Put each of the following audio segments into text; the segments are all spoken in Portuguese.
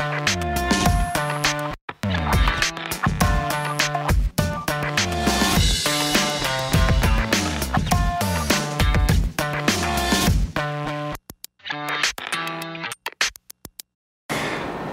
Bye.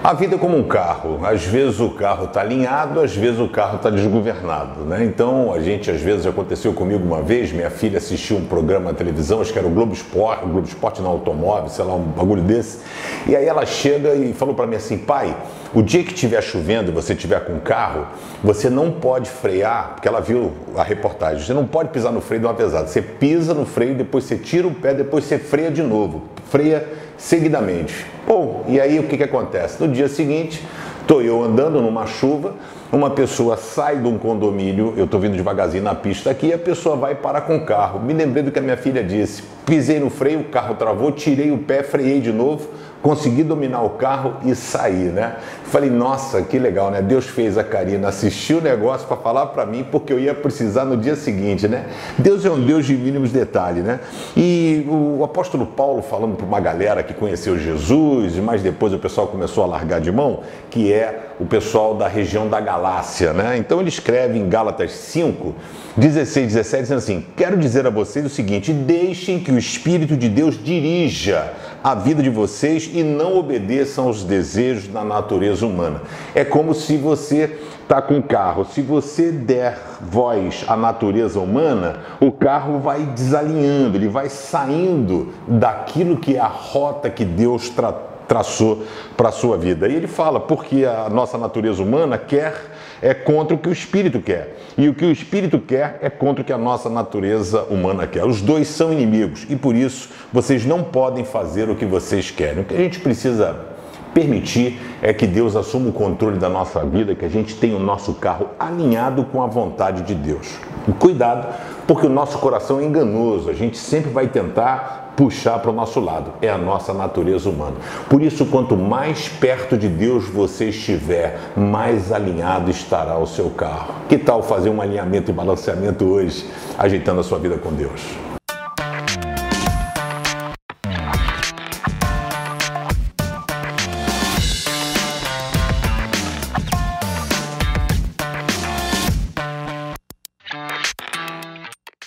A vida é como um carro. Às vezes o carro está alinhado, às vezes o carro está desgovernado. Né? Então, a gente, às vezes, aconteceu comigo uma vez, minha filha assistiu um programa na televisão, acho que era o Globo Esporte, Globo Esporte no automóvel, sei lá, um bagulho desse. E aí ela chega e falou para mim assim, pai, o dia que estiver chovendo e você estiver com o carro, você não pode frear, porque ela viu a reportagem, você não pode pisar no freio de uma pesada. Você pisa no freio, depois você tira o pé, depois você freia de novo. Freia seguidamente. Bom, e aí o que, que acontece? No dia seguinte, estou eu andando numa chuva, uma pessoa sai de um condomínio, eu estou vindo devagarzinho na pista aqui, e a pessoa vai parar com o carro. Me lembrei do que a minha filha disse. Pisei no freio, o carro travou, tirei o pé, freiei de novo, consegui dominar o carro e sair, né? Falei, nossa, que legal, né? Deus fez a Karina assistir o negócio para falar para mim, porque eu ia precisar no dia seguinte, né? Deus é um Deus de mínimos detalhes, né? E o apóstolo Paulo falando para uma galera que conheceu Jesus, mas depois o pessoal começou a largar de mão, que é o pessoal da região da Galácia, né? Então ele escreve em Gálatas 5, 16, 17, dizendo assim: Quero dizer a vocês o seguinte: deixem que o Espírito de Deus dirija a vida de vocês e não obedeçam aos desejos da natureza humana. É como se você está com um carro, se você der voz à natureza humana, o carro vai desalinhando, ele vai saindo daquilo que é a rota que Deus tratou traçou para a sua vida. E ele fala, porque a nossa natureza humana quer é contra o que o espírito quer. E o que o espírito quer é contra o que a nossa natureza humana quer. Os dois são inimigos e por isso vocês não podem fazer o que vocês querem. O que a gente precisa permitir é que Deus assuma o controle da nossa vida, que a gente tenha o nosso carro alinhado com a vontade de Deus. E cuidado, porque o nosso coração é enganoso, a gente sempre vai tentar puxar para o nosso lado. É a nossa natureza humana. Por isso, quanto mais perto de Deus você estiver, mais alinhado estará o seu carro. Que tal fazer um alinhamento e balanceamento hoje, ajeitando a sua vida com Deus?